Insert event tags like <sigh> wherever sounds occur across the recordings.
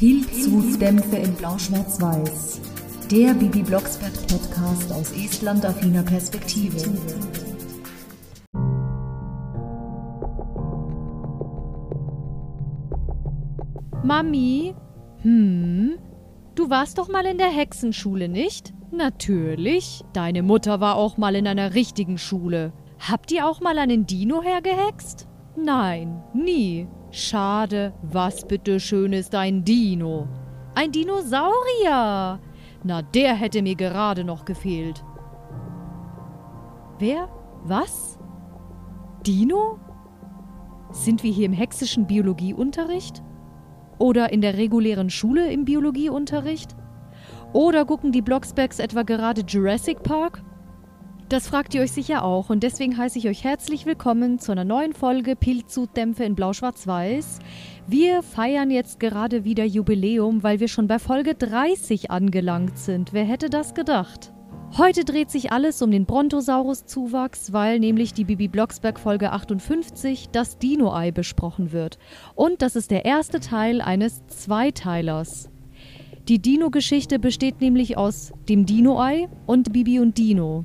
Pilzhutdämpfe in Blau-Schwarz-Weiß. Der Bibi Blocksberg Podcast aus Estland-affiner Perspektive. Mami? Hm? Du warst doch mal in der Hexenschule, nicht? Natürlich. Deine Mutter war auch mal in einer richtigen Schule. Habt ihr auch mal einen Dino hergehext? Nein, nie. Schade, was bitte schön ist ein Dino? Ein Dinosaurier! Na, der hätte mir gerade noch gefehlt. Wer? Was? Dino? Sind wir hier im hexischen Biologieunterricht? Oder in der regulären Schule im Biologieunterricht? Oder gucken die Blocksbergs etwa gerade Jurassic Park? Das fragt ihr euch sicher auch und deswegen heiße ich euch herzlich willkommen zu einer neuen Folge Pilzhutdämpfe in Blau-Schwarz-Weiß. Wir feiern jetzt gerade wieder Jubiläum, weil wir schon bei Folge 30 angelangt sind. Wer hätte das gedacht? Heute dreht sich alles um den Brontosaurus-Zuwachs, weil nämlich die Bibi Blocksberg Folge 58 das Dino-Ei besprochen wird. Und das ist der erste Teil eines Zweiteilers. Die Dino-Geschichte besteht nämlich aus dem Dino-Ei und Bibi und Dino.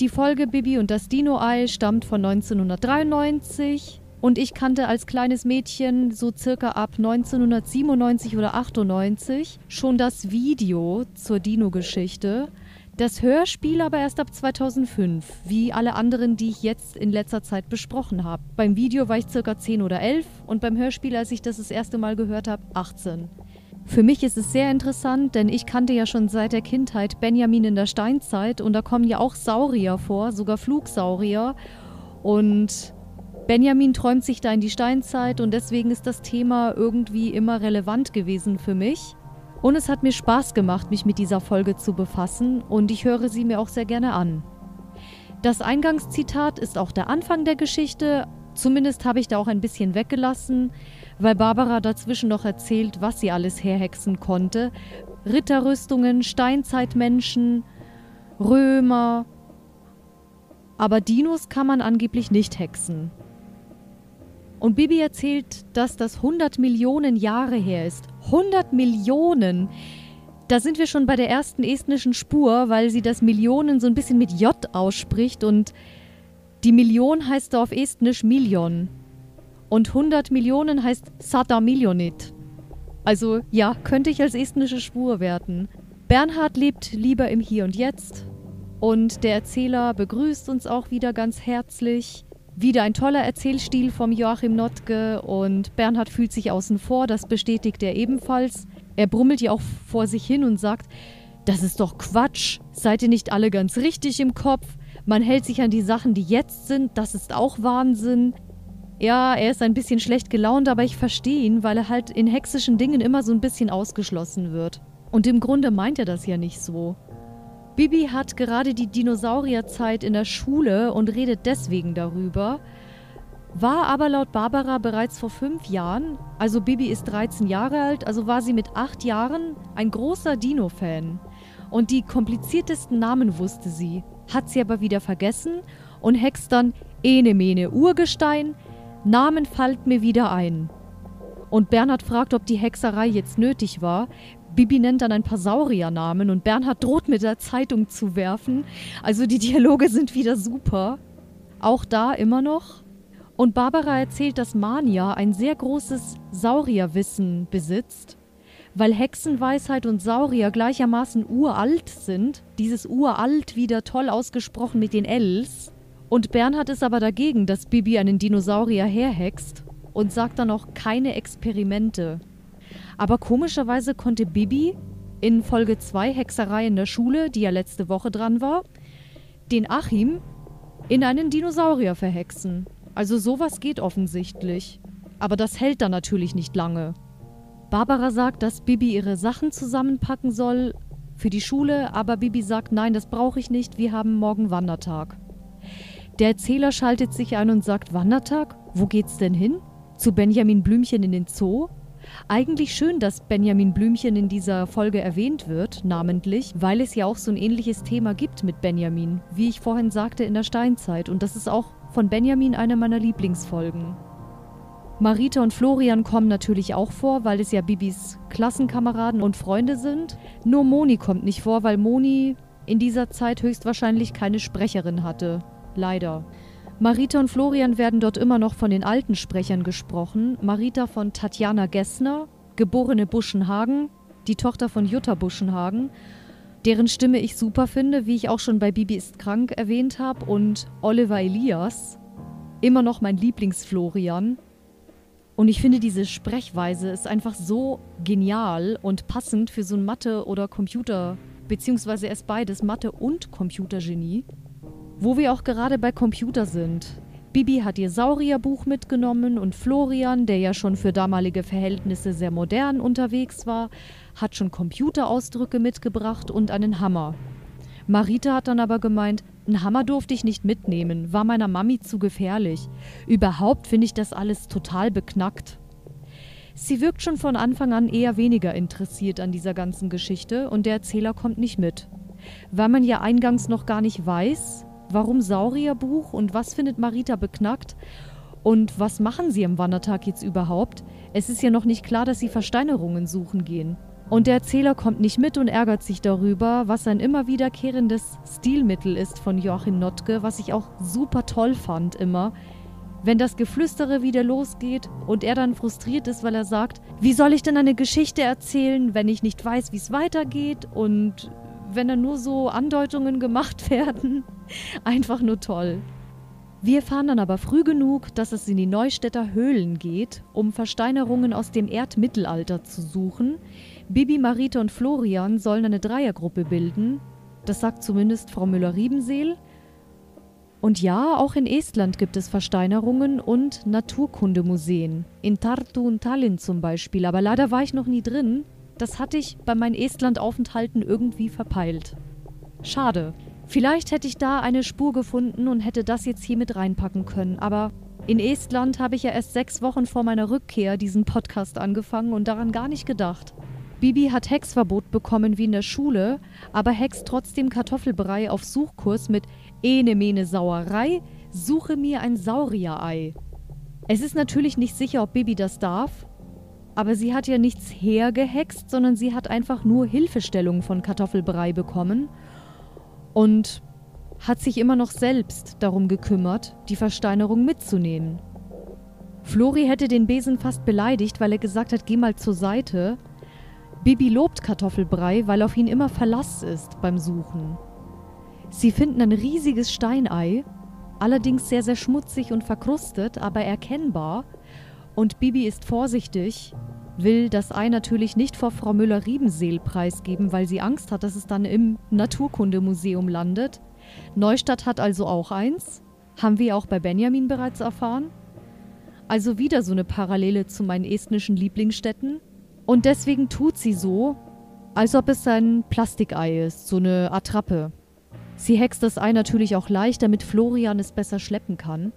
Die Folge Bibi und das Dino-Ei stammt von 1993 und ich kannte als kleines Mädchen so circa ab 1997 oder 98 schon das Video zur Dino-Geschichte. Das Hörspiel aber erst ab 2005, wie alle anderen, die ich jetzt in letzter Zeit besprochen habe. Beim Video war ich circa 10 oder 11 und beim Hörspiel, als ich das das erste Mal gehört habe, 18. Für mich ist es sehr interessant, denn ich kannte ja schon seit der Kindheit Benjamin in der Steinzeit und da kommen ja auch Saurier vor, sogar Flugsaurier. Und Benjamin träumt sich da in die Steinzeit und deswegen ist das Thema irgendwie immer relevant gewesen für mich. Und es hat mir Spaß gemacht, mich mit dieser Folge zu befassen und ich höre sie mir auch sehr gerne an. Das Eingangszitat ist auch der Anfang der Geschichte, zumindest habe ich da auch ein bisschen weggelassen weil Barbara dazwischen noch erzählt, was sie alles herhexen konnte. Ritterrüstungen, Steinzeitmenschen, Römer. Aber Dinos kann man angeblich nicht hexen. Und Bibi erzählt, dass das 100 Millionen Jahre her ist. 100 Millionen! Da sind wir schon bei der ersten estnischen Spur, weil sie das Millionen so ein bisschen mit J ausspricht und die Million heißt da auf Estnisch Million. Und 100 Millionen heißt Sata Millionit. Also ja, könnte ich als estnische Spur werten. Bernhard lebt lieber im Hier und Jetzt. Und der Erzähler begrüßt uns auch wieder ganz herzlich. Wieder ein toller Erzählstil vom Joachim Notke und Bernhard fühlt sich außen vor, das bestätigt er ebenfalls. Er brummelt ja auch vor sich hin und sagt, das ist doch Quatsch, seid ihr nicht alle ganz richtig im Kopf? Man hält sich an die Sachen, die jetzt sind, das ist auch Wahnsinn. Ja, er ist ein bisschen schlecht gelaunt, aber ich verstehe ihn, weil er halt in hexischen Dingen immer so ein bisschen ausgeschlossen wird. Und im Grunde meint er das ja nicht so. Bibi hat gerade die Dinosaurierzeit in der Schule und redet deswegen darüber, war aber laut Barbara bereits vor fünf Jahren, also Bibi ist 13 Jahre alt, also war sie mit acht Jahren ein großer Dino-Fan. Und die kompliziertesten Namen wusste sie, hat sie aber wieder vergessen und hext dann Enemene Urgestein, Namen fällt mir wieder ein. Und Bernhard fragt, ob die Hexerei jetzt nötig war. Bibi nennt dann ein paar Sauriernamen und Bernhard droht mit der Zeitung zu werfen. Also die Dialoge sind wieder super. Auch da immer noch. Und Barbara erzählt, dass Mania ein sehr großes Saurierwissen besitzt, weil Hexenweisheit und Saurier gleichermaßen uralt sind. Dieses uralt wieder toll ausgesprochen mit den Ls. Und Bernhard ist aber dagegen, dass Bibi einen Dinosaurier herhext und sagt dann auch keine Experimente. Aber komischerweise konnte Bibi in Folge 2 Hexerei in der Schule, die ja letzte Woche dran war, den Achim in einen Dinosaurier verhexen. Also sowas geht offensichtlich. Aber das hält dann natürlich nicht lange. Barbara sagt, dass Bibi ihre Sachen zusammenpacken soll für die Schule, aber Bibi sagt, nein, das brauche ich nicht, wir haben morgen Wandertag. Der Erzähler schaltet sich ein und sagt: Wandertag? Wo geht's denn hin? Zu Benjamin Blümchen in den Zoo? Eigentlich schön, dass Benjamin Blümchen in dieser Folge erwähnt wird, namentlich, weil es ja auch so ein ähnliches Thema gibt mit Benjamin, wie ich vorhin sagte in der Steinzeit. Und das ist auch von Benjamin eine meiner Lieblingsfolgen. Marita und Florian kommen natürlich auch vor, weil es ja Bibis Klassenkameraden und Freunde sind. Nur Moni kommt nicht vor, weil Moni in dieser Zeit höchstwahrscheinlich keine Sprecherin hatte. Leider. Marita und Florian werden dort immer noch von den alten Sprechern gesprochen. Marita von Tatjana Gessner, geborene Buschenhagen, die Tochter von Jutta Buschenhagen, deren Stimme ich super finde, wie ich auch schon bei Bibi ist krank erwähnt habe, und Oliver Elias, immer noch mein Lieblingsflorian. Und ich finde, diese Sprechweise ist einfach so genial und passend für so ein Mathe- oder Computer- beziehungsweise erst beides, Mathe- und Computergenie. Wo wir auch gerade bei Computer sind. Bibi hat ihr Saurierbuch mitgenommen und Florian, der ja schon für damalige Verhältnisse sehr modern unterwegs war, hat schon Computerausdrücke mitgebracht und einen Hammer. Marita hat dann aber gemeint, einen Hammer durfte ich nicht mitnehmen, war meiner Mami zu gefährlich. Überhaupt finde ich das alles total beknackt. Sie wirkt schon von Anfang an eher weniger interessiert an dieser ganzen Geschichte und der Erzähler kommt nicht mit. Weil man ja eingangs noch gar nicht weiß, warum Saurierbuch und was findet Marita beknackt und was machen sie am Wandertag jetzt überhaupt? Es ist ja noch nicht klar, dass sie Versteinerungen suchen gehen. Und der Erzähler kommt nicht mit und ärgert sich darüber, was ein immer wiederkehrendes Stilmittel ist von Joachim Notke, was ich auch super toll fand immer. Wenn das Geflüstere wieder losgeht und er dann frustriert ist, weil er sagt, wie soll ich denn eine Geschichte erzählen, wenn ich nicht weiß, wie es weitergeht und wenn dann nur so Andeutungen gemacht <laughs> werden. <laughs> Einfach nur toll. Wir fahren dann aber früh genug, dass es in die Neustädter Höhlen geht, um Versteinerungen aus dem Erdmittelalter zu suchen. Bibi, Marita und Florian sollen eine Dreiergruppe bilden. Das sagt zumindest Frau Müller-Riebenseel. Und ja, auch in Estland gibt es Versteinerungen und Naturkundemuseen. In Tartu und Tallinn zum Beispiel. Aber leider war ich noch nie drin. Das hatte ich bei meinen Estland-Aufenthalten irgendwie verpeilt. Schade. Vielleicht hätte ich da eine Spur gefunden und hätte das jetzt hier mit reinpacken können, aber in Estland habe ich ja erst sechs Wochen vor meiner Rückkehr diesen Podcast angefangen und daran gar nicht gedacht. Bibi hat Hexverbot bekommen wie in der Schule, aber hext trotzdem Kartoffelbrei auf Suchkurs mit Ene Mene Sauerei, suche mir ein Saurierei. Es ist natürlich nicht sicher, ob Bibi das darf, aber sie hat ja nichts hergehext, sondern sie hat einfach nur Hilfestellung von Kartoffelbrei bekommen und hat sich immer noch selbst darum gekümmert, die Versteinerung mitzunehmen. Flori hätte den Besen fast beleidigt, weil er gesagt hat, geh mal zur Seite. Bibi lobt Kartoffelbrei, weil auf ihn immer Verlass ist beim Suchen. Sie finden ein riesiges Steinei, allerdings sehr, sehr schmutzig und verkrustet, aber erkennbar. Und Bibi ist vorsichtig, will das Ei natürlich nicht vor Frau Müller-Riebenseel preisgeben, weil sie Angst hat, dass es dann im Naturkundemuseum landet. Neustadt hat also auch eins. Haben wir auch bei Benjamin bereits erfahren. Also wieder so eine Parallele zu meinen estnischen Lieblingsstädten. Und deswegen tut sie so, als ob es ein Plastikei ist, so eine Attrappe. Sie hext das Ei natürlich auch leicht, damit Florian es besser schleppen kann.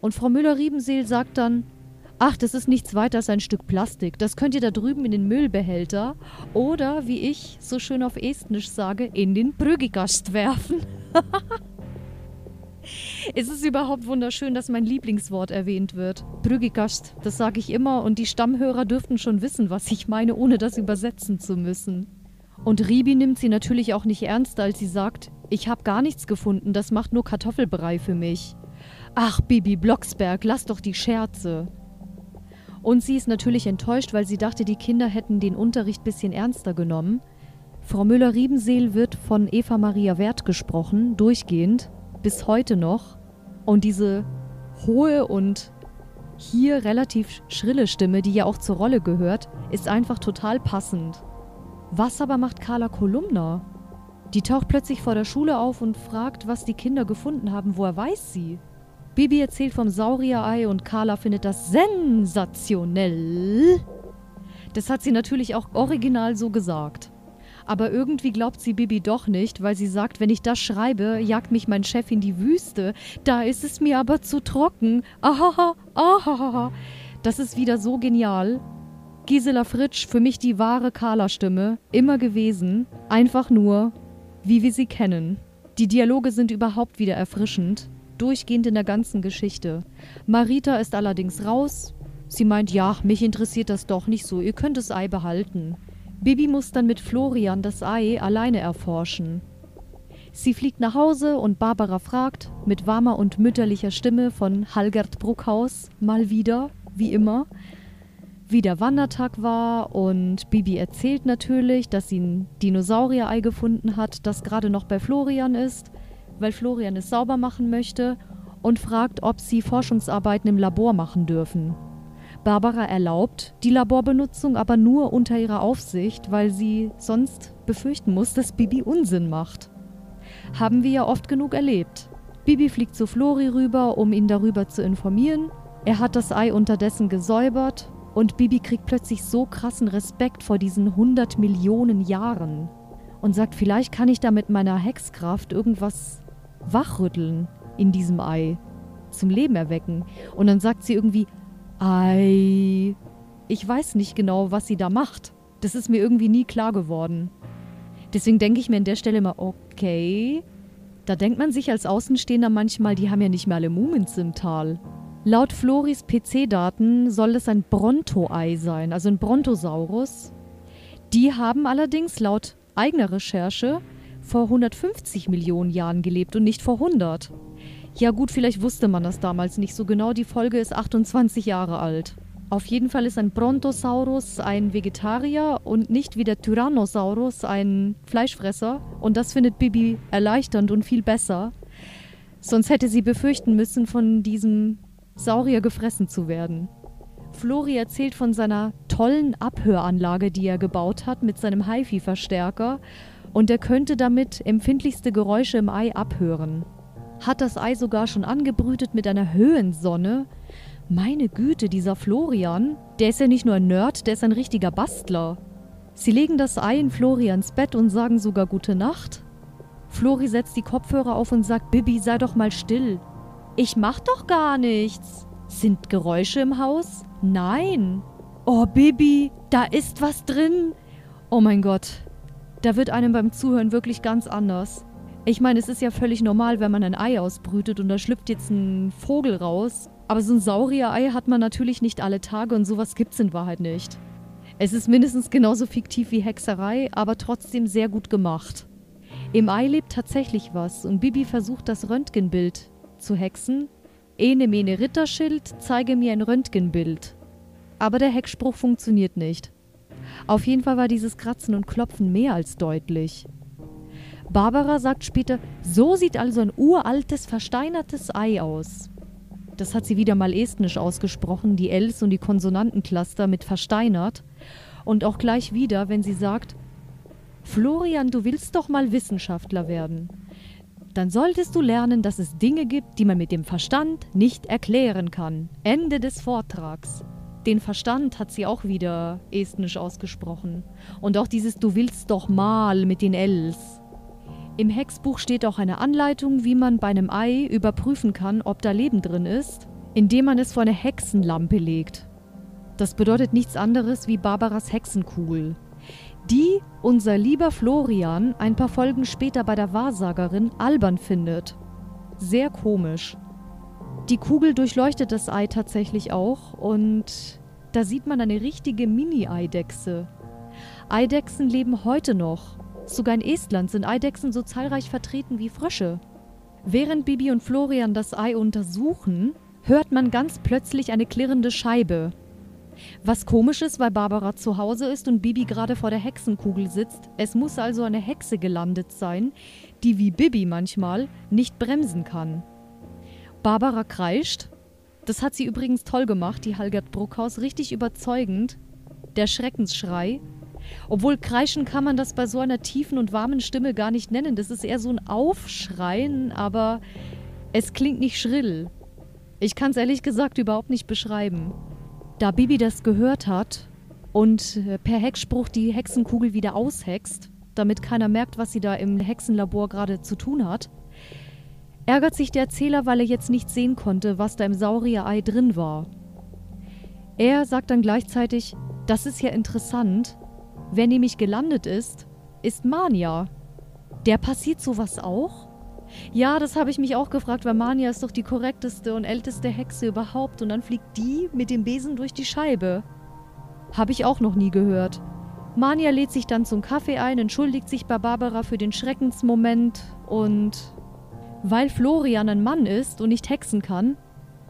Und Frau Müller-Riebenseel sagt dann, Ach, das ist nichts weiter als ein Stück Plastik. Das könnt ihr da drüben in den Müllbehälter oder, wie ich so schön auf Estnisch sage, in den Brüggigast werfen. <laughs> es ist überhaupt wunderschön, dass mein Lieblingswort erwähnt wird. Brüggigast, das sage ich immer und die Stammhörer dürften schon wissen, was ich meine, ohne das übersetzen zu müssen. Und Ribi nimmt sie natürlich auch nicht ernst, als sie sagt, ich habe gar nichts gefunden, das macht nur Kartoffelbrei für mich. Ach, Bibi Blocksberg, lass doch die Scherze. Und sie ist natürlich enttäuscht, weil sie dachte, die Kinder hätten den Unterricht bisschen ernster genommen. Frau Müller-Riebenseel wird von Eva Maria Wert gesprochen, durchgehend, bis heute noch. Und diese hohe und hier relativ schrille Stimme, die ja auch zur Rolle gehört, ist einfach total passend. Was aber macht Carla Kolumna? Die taucht plötzlich vor der Schule auf und fragt, was die Kinder gefunden haben. Woher weiß sie? Bibi erzählt vom Saurierei und Carla findet das sensationell. Das hat sie natürlich auch original so gesagt. Aber irgendwie glaubt sie Bibi doch nicht, weil sie sagt, wenn ich das schreibe, jagt mich mein Chef in die Wüste. Da ist es mir aber zu trocken. Ahaha, ahaha. Das ist wieder so genial. Gisela Fritsch, für mich die wahre Carla-Stimme, immer gewesen. Einfach nur, wie wir sie kennen. Die Dialoge sind überhaupt wieder erfrischend durchgehend in der ganzen Geschichte. Marita ist allerdings raus, Sie meint, ja, mich interessiert das doch nicht so, ihr könnt das Ei behalten. Bibi muss dann mit Florian das Ei alleine erforschen. Sie fliegt nach Hause und Barbara fragt, mit warmer und mütterlicher Stimme von Halgert Bruckhaus, mal wieder, wie immer, wie der Wandertag war und Bibi erzählt natürlich, dass sie ein Dinosaurier-Ei gefunden hat, das gerade noch bei Florian ist, weil Florian es sauber machen möchte und fragt, ob sie Forschungsarbeiten im Labor machen dürfen. Barbara erlaubt die Laborbenutzung aber nur unter ihrer Aufsicht, weil sie sonst befürchten muss, dass Bibi Unsinn macht. Haben wir ja oft genug erlebt. Bibi fliegt zu Flori rüber, um ihn darüber zu informieren. Er hat das Ei unterdessen gesäubert und Bibi kriegt plötzlich so krassen Respekt vor diesen 100 Millionen Jahren und sagt, vielleicht kann ich da mit meiner Hexkraft irgendwas wachrütteln in diesem Ei, zum Leben erwecken. Und dann sagt sie irgendwie, Ei. Ich weiß nicht genau, was sie da macht. Das ist mir irgendwie nie klar geworden. Deswegen denke ich mir an der Stelle immer, okay. Da denkt man sich als Außenstehender manchmal, die haben ja nicht mehr alle Mumins im Tal. Laut Floris PC-Daten soll es ein Bronto-Ei sein, also ein Brontosaurus. Die haben allerdings laut eigener Recherche vor 150 Millionen Jahren gelebt und nicht vor 100. Ja gut, vielleicht wusste man das damals nicht so genau. Die Folge ist 28 Jahre alt. Auf jeden Fall ist ein Brontosaurus ein Vegetarier und nicht wie der Tyrannosaurus ein Fleischfresser. Und das findet Bibi erleichternd und viel besser. Sonst hätte sie befürchten müssen, von diesem Saurier gefressen zu werden. Flori erzählt von seiner tollen Abhöranlage, die er gebaut hat mit seinem HiFi-Verstärker. Und er könnte damit empfindlichste Geräusche im Ei abhören hat das Ei sogar schon angebrütet mit einer Höhensonne. Meine Güte, dieser Florian, der ist ja nicht nur ein Nerd, der ist ein richtiger Bastler. Sie legen das Ei in Florians Bett und sagen sogar gute Nacht. Flori setzt die Kopfhörer auf und sagt, Bibi, sei doch mal still. Ich mach doch gar nichts. Sind Geräusche im Haus? Nein. Oh, Bibi, da ist was drin. Oh mein Gott, da wird einem beim Zuhören wirklich ganz anders. Ich meine, es ist ja völlig normal, wenn man ein Ei ausbrütet und da schlüpft jetzt ein Vogel raus. Aber so ein Saurier-Ei hat man natürlich nicht alle Tage und sowas gibt's in Wahrheit nicht. Es ist mindestens genauso fiktiv wie Hexerei, aber trotzdem sehr gut gemacht. Im Ei lebt tatsächlich was und Bibi versucht das Röntgenbild zu hexen. Ene mene Ritterschild, zeige mir ein Röntgenbild. Aber der Hexspruch funktioniert nicht. Auf jeden Fall war dieses Kratzen und Klopfen mehr als deutlich. Barbara sagt später, so sieht also ein uraltes, versteinertes Ei aus. Das hat sie wieder mal estnisch ausgesprochen, die Ls und die Konsonantencluster mit versteinert. Und auch gleich wieder, wenn sie sagt, Florian, du willst doch mal Wissenschaftler werden. Dann solltest du lernen, dass es Dinge gibt, die man mit dem Verstand nicht erklären kann. Ende des Vortrags. Den Verstand hat sie auch wieder estnisch ausgesprochen. Und auch dieses Du willst doch mal mit den Ls. Im Hexbuch steht auch eine Anleitung, wie man bei einem Ei überprüfen kann, ob da Leben drin ist, indem man es vor eine Hexenlampe legt. Das bedeutet nichts anderes wie Barbaras Hexenkugel, die unser lieber Florian ein paar Folgen später bei der Wahrsagerin albern findet. Sehr komisch. Die Kugel durchleuchtet das Ei tatsächlich auch und da sieht man eine richtige Mini-Eidechse. Eidechsen leben heute noch Sogar in Estland sind Eidechsen so zahlreich vertreten wie Frösche. Während Bibi und Florian das Ei untersuchen, hört man ganz plötzlich eine klirrende Scheibe. Was komisch ist, weil Barbara zu Hause ist und Bibi gerade vor der Hexenkugel sitzt. Es muss also eine Hexe gelandet sein, die wie Bibi manchmal nicht bremsen kann. Barbara kreischt. Das hat sie übrigens toll gemacht, die Halgert Bruckhaus, richtig überzeugend. Der Schreckensschrei, obwohl kreischen kann man das bei so einer tiefen und warmen Stimme gar nicht nennen. Das ist eher so ein Aufschreien, aber es klingt nicht schrill. Ich kann es ehrlich gesagt überhaupt nicht beschreiben. Da Bibi das gehört hat und äh, per Hexspruch die Hexenkugel wieder aushext, damit keiner merkt, was sie da im Hexenlabor gerade zu tun hat, ärgert sich der Erzähler, weil er jetzt nicht sehen konnte, was da im Saurierei drin war. Er sagt dann gleichzeitig, das ist ja interessant, Wer nämlich gelandet ist, ist Mania. Der passiert sowas auch? Ja, das habe ich mich auch gefragt, weil Mania ist doch die korrekteste und älteste Hexe überhaupt und dann fliegt die mit dem Besen durch die Scheibe. Habe ich auch noch nie gehört. Mania lädt sich dann zum Kaffee ein, entschuldigt sich bei Barbara für den Schreckensmoment und weil Florian ein Mann ist und nicht hexen kann,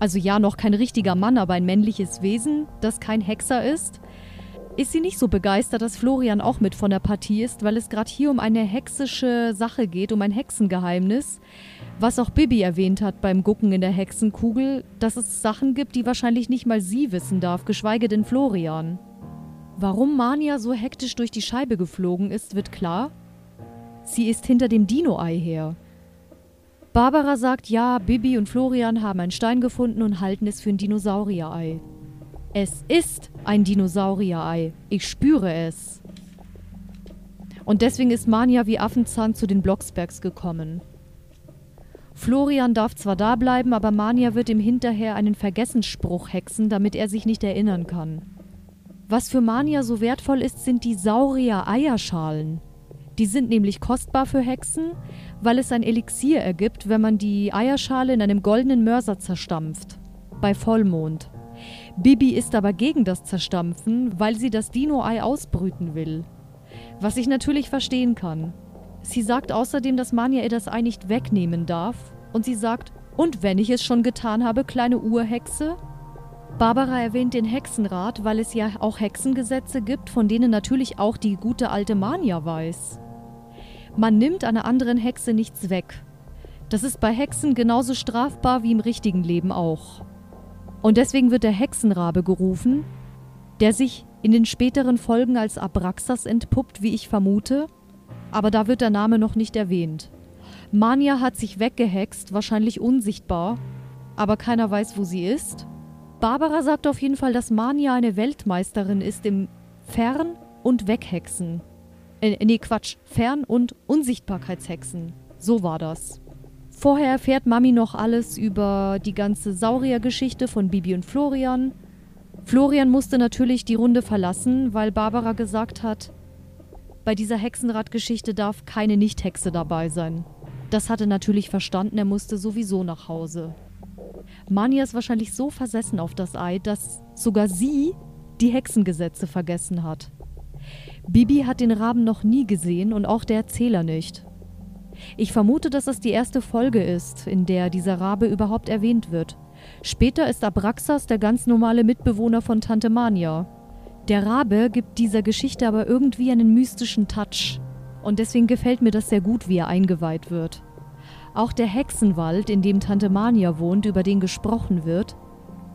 also ja, noch kein richtiger Mann, aber ein männliches Wesen, das kein Hexer ist, ist sie nicht so begeistert, dass Florian auch mit von der Partie ist, weil es gerade hier um eine hexische Sache geht, um ein Hexengeheimnis, was auch Bibi erwähnt hat beim Gucken in der Hexenkugel, dass es Sachen gibt, die wahrscheinlich nicht mal sie wissen darf, geschweige denn Florian. Warum Mania so hektisch durch die Scheibe geflogen ist, wird klar. Sie ist hinter dem Dino-Ei her. Barbara sagt, ja, Bibi und Florian haben einen Stein gefunden und halten es für ein Dinosaurier-Ei. Es ist ein Dinosaurier-Ei. Ich spüre es. Und deswegen ist Mania wie Affenzahn zu den Blocksbergs gekommen. Florian darf zwar da bleiben, aber Mania wird ihm hinterher einen Vergessensspruch hexen, damit er sich nicht erinnern kann. Was für Mania so wertvoll ist, sind die Saurier-Eierschalen. Die sind nämlich kostbar für Hexen, weil es ein Elixier ergibt, wenn man die Eierschale in einem goldenen Mörser zerstampft. Bei Vollmond. Bibi ist aber gegen das Zerstampfen, weil sie das Dino-Ei ausbrüten will. Was ich natürlich verstehen kann. Sie sagt außerdem, dass Mania ihr das Ei nicht wegnehmen darf. Und sie sagt, und wenn ich es schon getan habe, kleine Urhexe? Barbara erwähnt den Hexenrat, weil es ja auch Hexengesetze gibt, von denen natürlich auch die gute alte Mania weiß. Man nimmt einer anderen Hexe nichts weg. Das ist bei Hexen genauso strafbar wie im richtigen Leben auch. Und deswegen wird der Hexenrabe gerufen, der sich in den späteren Folgen als Abraxas entpuppt, wie ich vermute, aber da wird der Name noch nicht erwähnt. Mania hat sich weggehext, wahrscheinlich unsichtbar, aber keiner weiß, wo sie ist. Barbara sagt auf jeden Fall, dass Mania eine Weltmeisterin ist im Fern- und Weghexen. Äh, nee, Quatsch, Fern- und Unsichtbarkeitshexen. So war das. Vorher erfährt Mami noch alles über die ganze Sauriergeschichte von Bibi und Florian. Florian musste natürlich die Runde verlassen, weil Barbara gesagt hat, bei dieser Hexenradgeschichte darf keine Nicht-Hexe dabei sein. Das hatte natürlich verstanden, er musste sowieso nach Hause. Mania ist wahrscheinlich so versessen auf das Ei, dass sogar sie die Hexengesetze vergessen hat. Bibi hat den Raben noch nie gesehen und auch der Erzähler nicht. Ich vermute, dass es die erste Folge ist, in der dieser Rabe überhaupt erwähnt wird. Später ist Abraxas der ganz normale Mitbewohner von Tante Mania. Der Rabe gibt dieser Geschichte aber irgendwie einen mystischen Touch. Und deswegen gefällt mir das sehr gut, wie er eingeweiht wird. Auch der Hexenwald, in dem Tante Mania wohnt, über den gesprochen wird,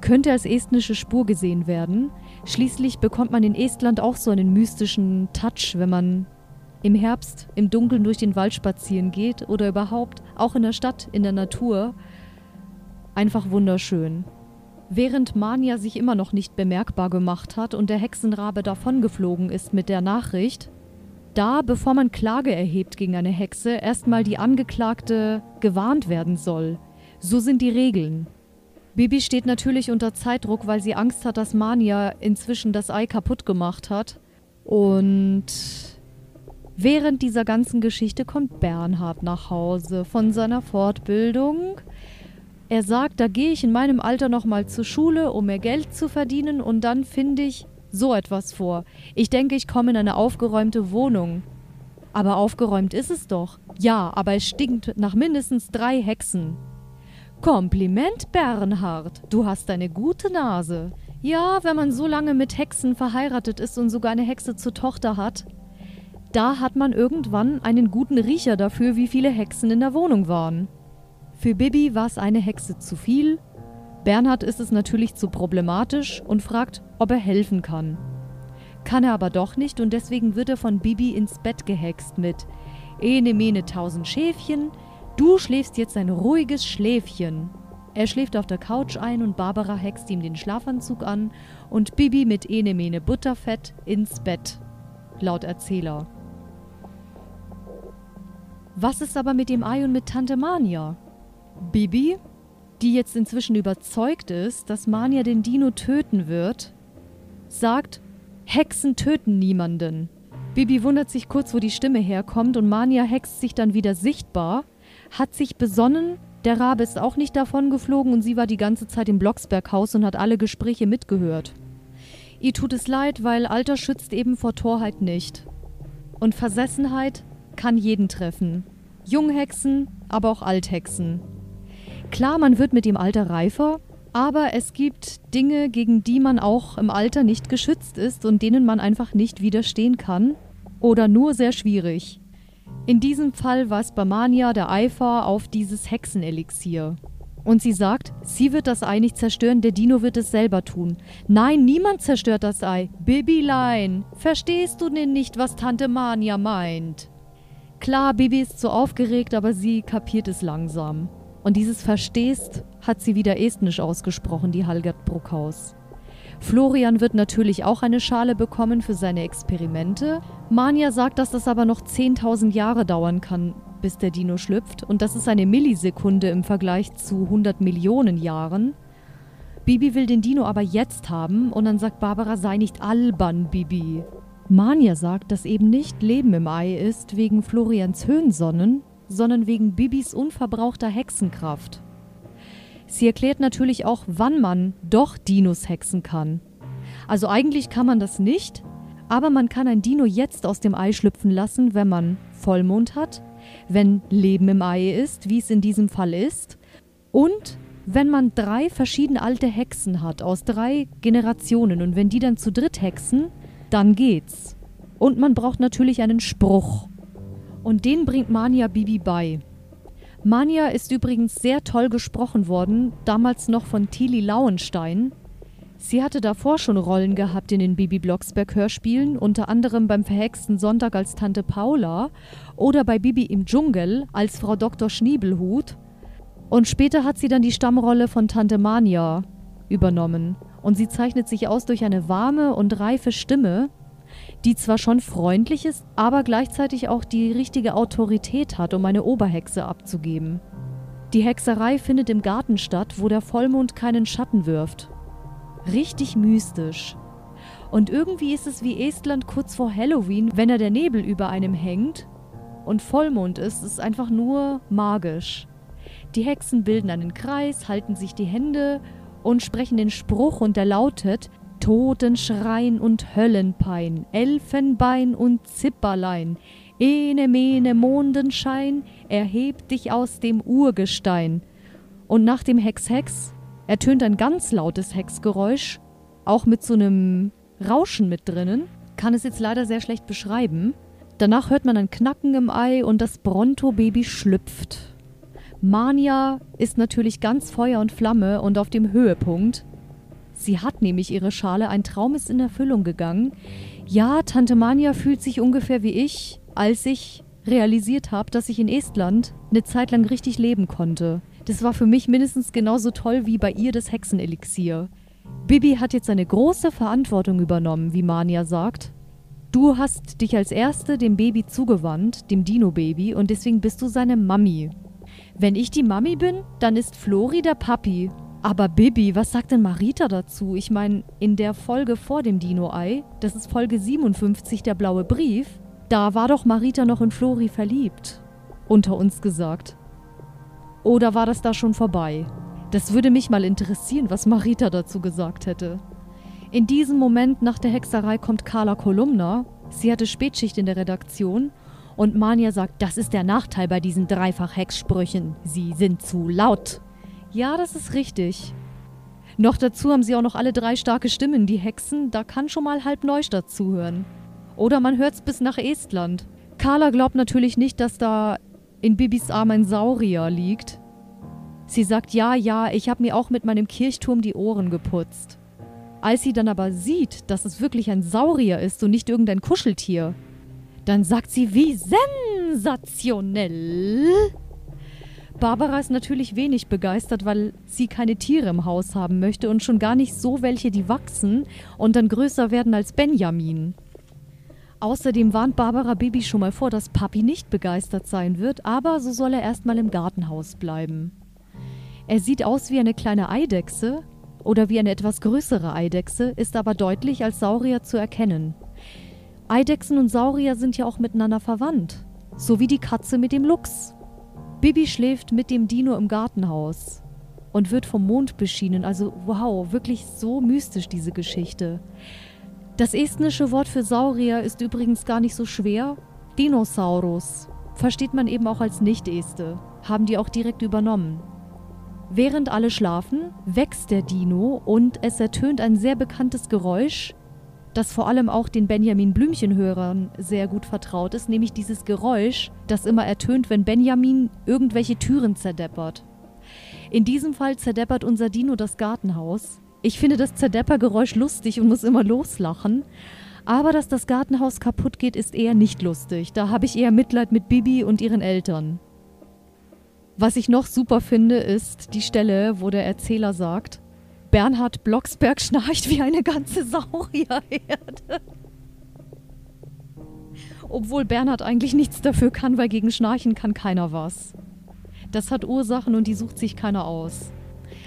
könnte als estnische Spur gesehen werden. Schließlich bekommt man in Estland auch so einen mystischen Touch, wenn man im Herbst im Dunkeln durch den Wald spazieren geht oder überhaupt auch in der Stadt, in der Natur, einfach wunderschön. Während Mania sich immer noch nicht bemerkbar gemacht hat und der Hexenrabe davongeflogen ist mit der Nachricht, da, bevor man Klage erhebt gegen eine Hexe, erstmal die Angeklagte gewarnt werden soll. So sind die Regeln. Bibi steht natürlich unter Zeitdruck, weil sie Angst hat, dass Mania inzwischen das Ei kaputt gemacht hat. Und Während dieser ganzen Geschichte kommt Bernhard nach Hause von seiner Fortbildung. Er sagt, da gehe ich in meinem Alter nochmal zur Schule, um mehr Geld zu verdienen und dann finde ich so etwas vor. Ich denke, ich komme in eine aufgeräumte Wohnung. Aber aufgeräumt ist es doch. Ja, aber es stinkt nach mindestens drei Hexen. Kompliment, Bernhard. Du hast eine gute Nase. Ja, wenn man so lange mit Hexen verheiratet ist und sogar eine Hexe zur Tochter hat, da hat man irgendwann einen guten Riecher dafür, wie viele Hexen in der Wohnung waren. Für Bibi war es eine Hexe zu viel, Bernhard ist es natürlich zu problematisch und fragt, ob er helfen kann. Kann er aber doch nicht und deswegen wird er von Bibi ins Bett gehext mit Ene mene tausend Schäfchen, du schläfst jetzt ein ruhiges Schläfchen. Er schläft auf der Couch ein und Barbara hext ihm den Schlafanzug an und Bibi mit Ene mene Butterfett ins Bett. Laut Erzähler. Was ist aber mit dem Ei und mit Tante Mania? Bibi, die jetzt inzwischen überzeugt ist, dass Mania den Dino töten wird, sagt, Hexen töten niemanden. Bibi wundert sich kurz, wo die Stimme herkommt und Mania hext sich dann wieder sichtbar, hat sich besonnen, der Rabe ist auch nicht davon geflogen und sie war die ganze Zeit im Blocksberghaus und hat alle Gespräche mitgehört. Ihr tut es leid, weil Alter schützt eben vor Torheit nicht. Und Versessenheit kann jeden treffen. Junghexen, aber auch Althexen. Klar, man wird mit dem Alter reifer, aber es gibt Dinge, gegen die man auch im Alter nicht geschützt ist und denen man einfach nicht widerstehen kann oder nur sehr schwierig. In diesem Fall war es bei Mania der Eifer auf dieses Hexenelixier. Und sie sagt, sie wird das Ei nicht zerstören, der Dino wird es selber tun. Nein, niemand zerstört das Ei. Bibilein, verstehst du denn nicht, was Tante Mania meint? Klar, Bibi ist so aufgeregt, aber sie kapiert es langsam. Und dieses Verstehst hat sie wieder estnisch ausgesprochen, die Halgert Bruckhaus. Florian wird natürlich auch eine Schale bekommen für seine Experimente. Mania sagt, dass das aber noch 10.000 Jahre dauern kann, bis der Dino schlüpft. Und das ist eine Millisekunde im Vergleich zu 100 Millionen Jahren. Bibi will den Dino aber jetzt haben und dann sagt Barbara, sei nicht albern, Bibi. Mania sagt, dass eben nicht Leben im Ei ist wegen Florians Höhensonnen, sondern wegen Bibis unverbrauchter Hexenkraft. Sie erklärt natürlich auch, wann man doch Dinos hexen kann. Also eigentlich kann man das nicht, aber man kann ein Dino jetzt aus dem Ei schlüpfen lassen, wenn man Vollmond hat, wenn Leben im Ei ist, wie es in diesem Fall ist, und wenn man drei verschiedene alte Hexen hat aus drei Generationen und wenn die dann zu dritt hexen, dann geht's. Und man braucht natürlich einen Spruch. Und den bringt Mania Bibi bei. Mania ist übrigens sehr toll gesprochen worden, damals noch von Tilly Lauenstein. Sie hatte davor schon Rollen gehabt in den Bibi Blocksberg Hörspielen, unter anderem beim Verhexten Sonntag als Tante Paula oder bei Bibi im Dschungel als Frau Dr. Schniebelhut. Und später hat sie dann die Stammrolle von Tante Mania übernommen. Und sie zeichnet sich aus durch eine warme und reife Stimme, die zwar schon freundlich ist, aber gleichzeitig auch die richtige Autorität hat, um eine Oberhexe abzugeben. Die Hexerei findet im Garten statt, wo der Vollmond keinen Schatten wirft. Richtig mystisch. Und irgendwie ist es wie Estland kurz vor Halloween, wenn da der Nebel über einem hängt und Vollmond ist, ist einfach nur magisch. Die Hexen bilden einen Kreis, halten sich die Hände und sprechen den Spruch und der lautet Totenschrein und Höllenpein, Elfenbein und Zipperlein, ene mene Mondenschein, erhebt dich aus dem Urgestein. Und nach dem Hex-Hex ertönt ein ganz lautes Hexgeräusch, auch mit so einem Rauschen mit drinnen. Kann es jetzt leider sehr schlecht beschreiben. Danach hört man ein Knacken im Ei und das Bronto-Baby schlüpft. Mania ist natürlich ganz Feuer und Flamme und auf dem Höhepunkt. Sie hat nämlich ihre Schale, ein Traum ist in Erfüllung gegangen. Ja, Tante Mania fühlt sich ungefähr wie ich, als ich realisiert habe, dass ich in Estland eine Zeit lang richtig leben konnte. Das war für mich mindestens genauso toll wie bei ihr das Hexenelixier. Bibi hat jetzt eine große Verantwortung übernommen, wie Mania sagt. Du hast dich als Erste dem Baby zugewandt, dem Dino-Baby, und deswegen bist du seine Mami. Wenn ich die Mami bin, dann ist Flori der Papi aber Bibi, was sagt denn Marita dazu? Ich meine, in der Folge vor dem Dino-Ei, das ist Folge 57, der blaue Brief, da war doch Marita noch in Flori verliebt. Unter uns gesagt. Oder war das da schon vorbei? Das würde mich mal interessieren, was Marita dazu gesagt hätte. In diesem Moment nach der Hexerei kommt Carla Kolumna. Sie hatte Spätschicht in der Redaktion und Mania sagt, das ist der Nachteil bei diesen Dreifach-Hexsprüchen. Sie sind zu laut. Ja, das ist richtig. Noch dazu haben sie auch noch alle drei starke Stimmen, die Hexen, da kann schon mal halb Neustadt zuhören. Oder man hört's bis nach Estland. Carla glaubt natürlich nicht, dass da in Bibis Arm ein Saurier liegt. Sie sagt, ja, ja, ich habe mir auch mit meinem Kirchturm die Ohren geputzt. Als sie dann aber sieht, dass es wirklich ein Saurier ist und nicht irgendein Kuscheltier, dann sagt sie, wie sensationell. Barbara ist natürlich wenig begeistert, weil sie keine Tiere im Haus haben möchte und schon gar nicht so welche, die wachsen und dann größer werden als Benjamin. Außerdem warnt Barbara Baby schon mal vor, dass Papi nicht begeistert sein wird, aber so soll er erstmal im Gartenhaus bleiben. Er sieht aus wie eine kleine Eidechse oder wie eine etwas größere Eidechse, ist aber deutlich als Saurier zu erkennen. Eidechsen und Saurier sind ja auch miteinander verwandt, so wie die Katze mit dem Luchs. Bibi schläft mit dem Dino im Gartenhaus und wird vom Mond beschienen. Also wow, wirklich so mystisch diese Geschichte. Das estnische Wort für Saurier ist übrigens gar nicht so schwer. Dinosaurus. Versteht man eben auch als Nicht-Este. Haben die auch direkt übernommen. Während alle schlafen, wächst der Dino und es ertönt ein sehr bekanntes Geräusch, das vor allem auch den Benjamin Blümchen-Hörern sehr gut vertraut ist, nämlich dieses Geräusch, das immer ertönt, wenn Benjamin irgendwelche Türen zerdeppert. In diesem Fall zerdeppert unser Dino das Gartenhaus. Ich finde das Zerdeppergeräusch lustig und muss immer loslachen. Aber dass das Gartenhaus kaputt geht, ist eher nicht lustig. Da habe ich eher Mitleid mit Bibi und ihren Eltern. Was ich noch super finde, ist die Stelle, wo der Erzähler sagt, Bernhard Blocksberg schnarcht wie eine ganze Saurierherde. Obwohl Bernhard eigentlich nichts dafür kann, weil gegen Schnarchen kann keiner was. Das hat Ursachen und die sucht sich keiner aus.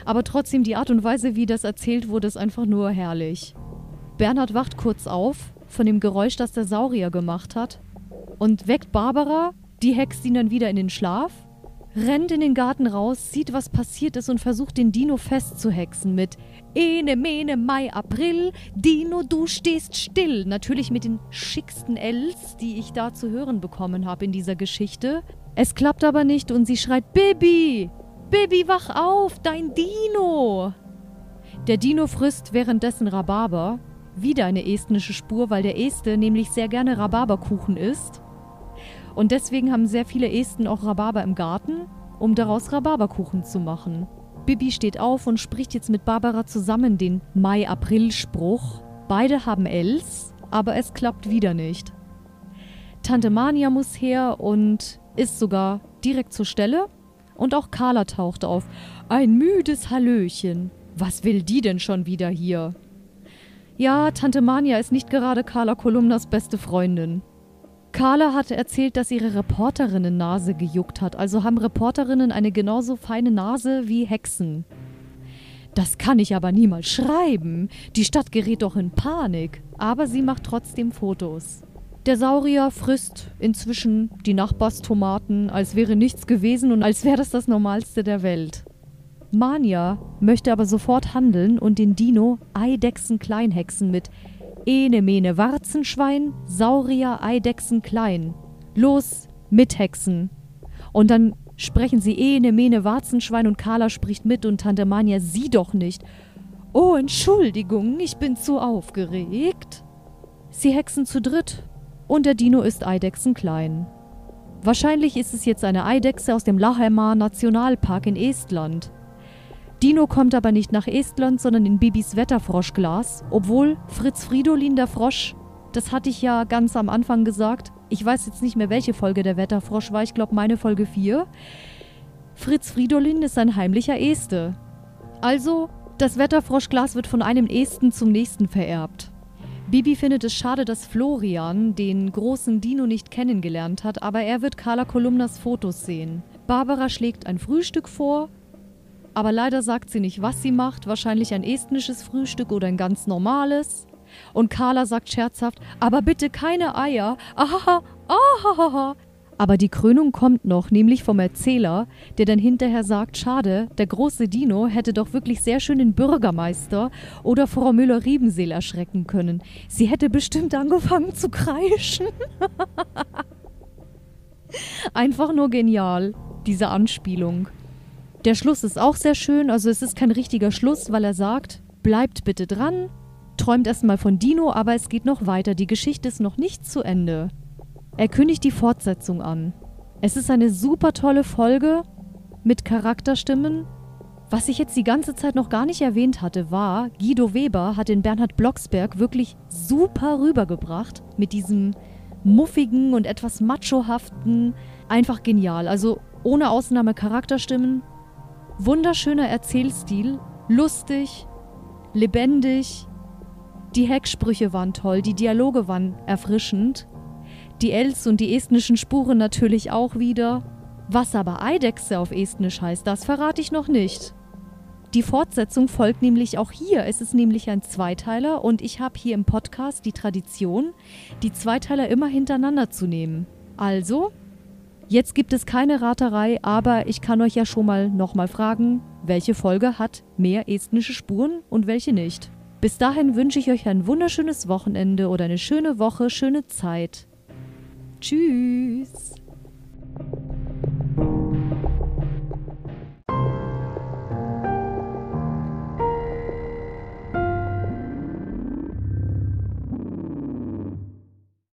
Aber trotzdem die Art und Weise, wie das erzählt wurde, ist einfach nur herrlich. Bernhard wacht kurz auf von dem Geräusch, das der Saurier gemacht hat und weckt Barbara, die hext ihn dann wieder in den Schlaf rennt in den Garten raus, sieht, was passiert ist und versucht, den Dino festzuhexen mit Ene, Mene, Mai, April, Dino, du stehst still. Natürlich mit den schicksten Ls, die ich da zu hören bekommen habe in dieser Geschichte. Es klappt aber nicht und sie schreit Bibi, Bibi, wach auf, dein Dino. Der Dino frisst währenddessen Rhabarber. Wieder eine estnische Spur, weil der Este nämlich sehr gerne Rhabarberkuchen isst. Und deswegen haben sehr viele Esten auch Rhabarber im Garten, um daraus Rhabarberkuchen zu machen. Bibi steht auf und spricht jetzt mit Barbara zusammen den Mai-April-Spruch. Beide haben Els, aber es klappt wieder nicht. Tante Mania muss her und ist sogar direkt zur Stelle. Und auch Carla taucht auf. Ein müdes Hallöchen. Was will die denn schon wieder hier? Ja, Tante Mania ist nicht gerade Carla Kolumnas beste Freundin. Carla hatte erzählt, dass ihre Reporterinnen-Nase gejuckt hat. Also haben Reporterinnen eine genauso feine Nase wie Hexen. Das kann ich aber niemals schreiben. Die Stadt gerät doch in Panik. Aber sie macht trotzdem Fotos. Der Saurier frisst inzwischen die Nachbarstomaten, als wäre nichts gewesen und als wäre das das Normalste der Welt. Mania möchte aber sofort handeln und den Dino Eidechsen Kleinhexen mit Ene Mene Warzenschwein, Saurier, Eidechsen klein. Los, mithexen. Und dann sprechen sie Ene Mene Warzenschwein und Carla spricht mit und Tante Mania sie doch nicht. Oh, Entschuldigung, ich bin zu aufgeregt. Sie hexen zu dritt und der Dino ist Eidechsen klein. Wahrscheinlich ist es jetzt eine Eidechse aus dem Lahemar Nationalpark in Estland. Dino kommt aber nicht nach Estland, sondern in Bibis Wetterfroschglas, obwohl Fritz Fridolin der Frosch, das hatte ich ja ganz am Anfang gesagt, ich weiß jetzt nicht mehr, welche Folge der Wetterfrosch war, ich glaube meine Folge 4. Fritz Fridolin ist ein heimlicher Este. Also, das Wetterfroschglas wird von einem Esten zum nächsten vererbt. Bibi findet es schade, dass Florian den großen Dino nicht kennengelernt hat, aber er wird Carla Kolumnas Fotos sehen. Barbara schlägt ein Frühstück vor, aber leider sagt sie nicht, was sie macht. Wahrscheinlich ein estnisches Frühstück oder ein ganz normales. Und Carla sagt scherzhaft, aber bitte keine Eier. Ahaha, ahaha. Aber die Krönung kommt noch, nämlich vom Erzähler, der dann hinterher sagt, schade, der große Dino hätte doch wirklich sehr schön den Bürgermeister oder Frau Müller-Riebenseel erschrecken können. Sie hätte bestimmt angefangen zu kreischen. <laughs> Einfach nur genial, diese Anspielung. Der Schluss ist auch sehr schön, also es ist kein richtiger Schluss, weil er sagt, bleibt bitte dran, träumt erstmal von Dino, aber es geht noch weiter, die Geschichte ist noch nicht zu Ende. Er kündigt die Fortsetzung an. Es ist eine super tolle Folge mit Charakterstimmen. Was ich jetzt die ganze Zeit noch gar nicht erwähnt hatte, war, Guido Weber hat den Bernhard Blocksberg wirklich super rübergebracht mit diesem muffigen und etwas machohaften. Einfach genial. Also ohne Ausnahme Charakterstimmen, Wunderschöner Erzählstil, lustig, lebendig. Die Hecksprüche waren toll, die Dialoge waren erfrischend. Die Els und die estnischen Spuren natürlich auch wieder. Was aber Eidechse auf Estnisch heißt, das verrate ich noch nicht. Die Fortsetzung folgt nämlich auch hier. Es ist nämlich ein Zweiteiler und ich habe hier im Podcast die Tradition, die Zweiteiler immer hintereinander zu nehmen. Also, Jetzt gibt es keine Raterei, aber ich kann euch ja schon mal nochmal fragen, welche Folge hat mehr estnische Spuren und welche nicht. Bis dahin wünsche ich euch ein wunderschönes Wochenende oder eine schöne Woche, schöne Zeit. Tschüss.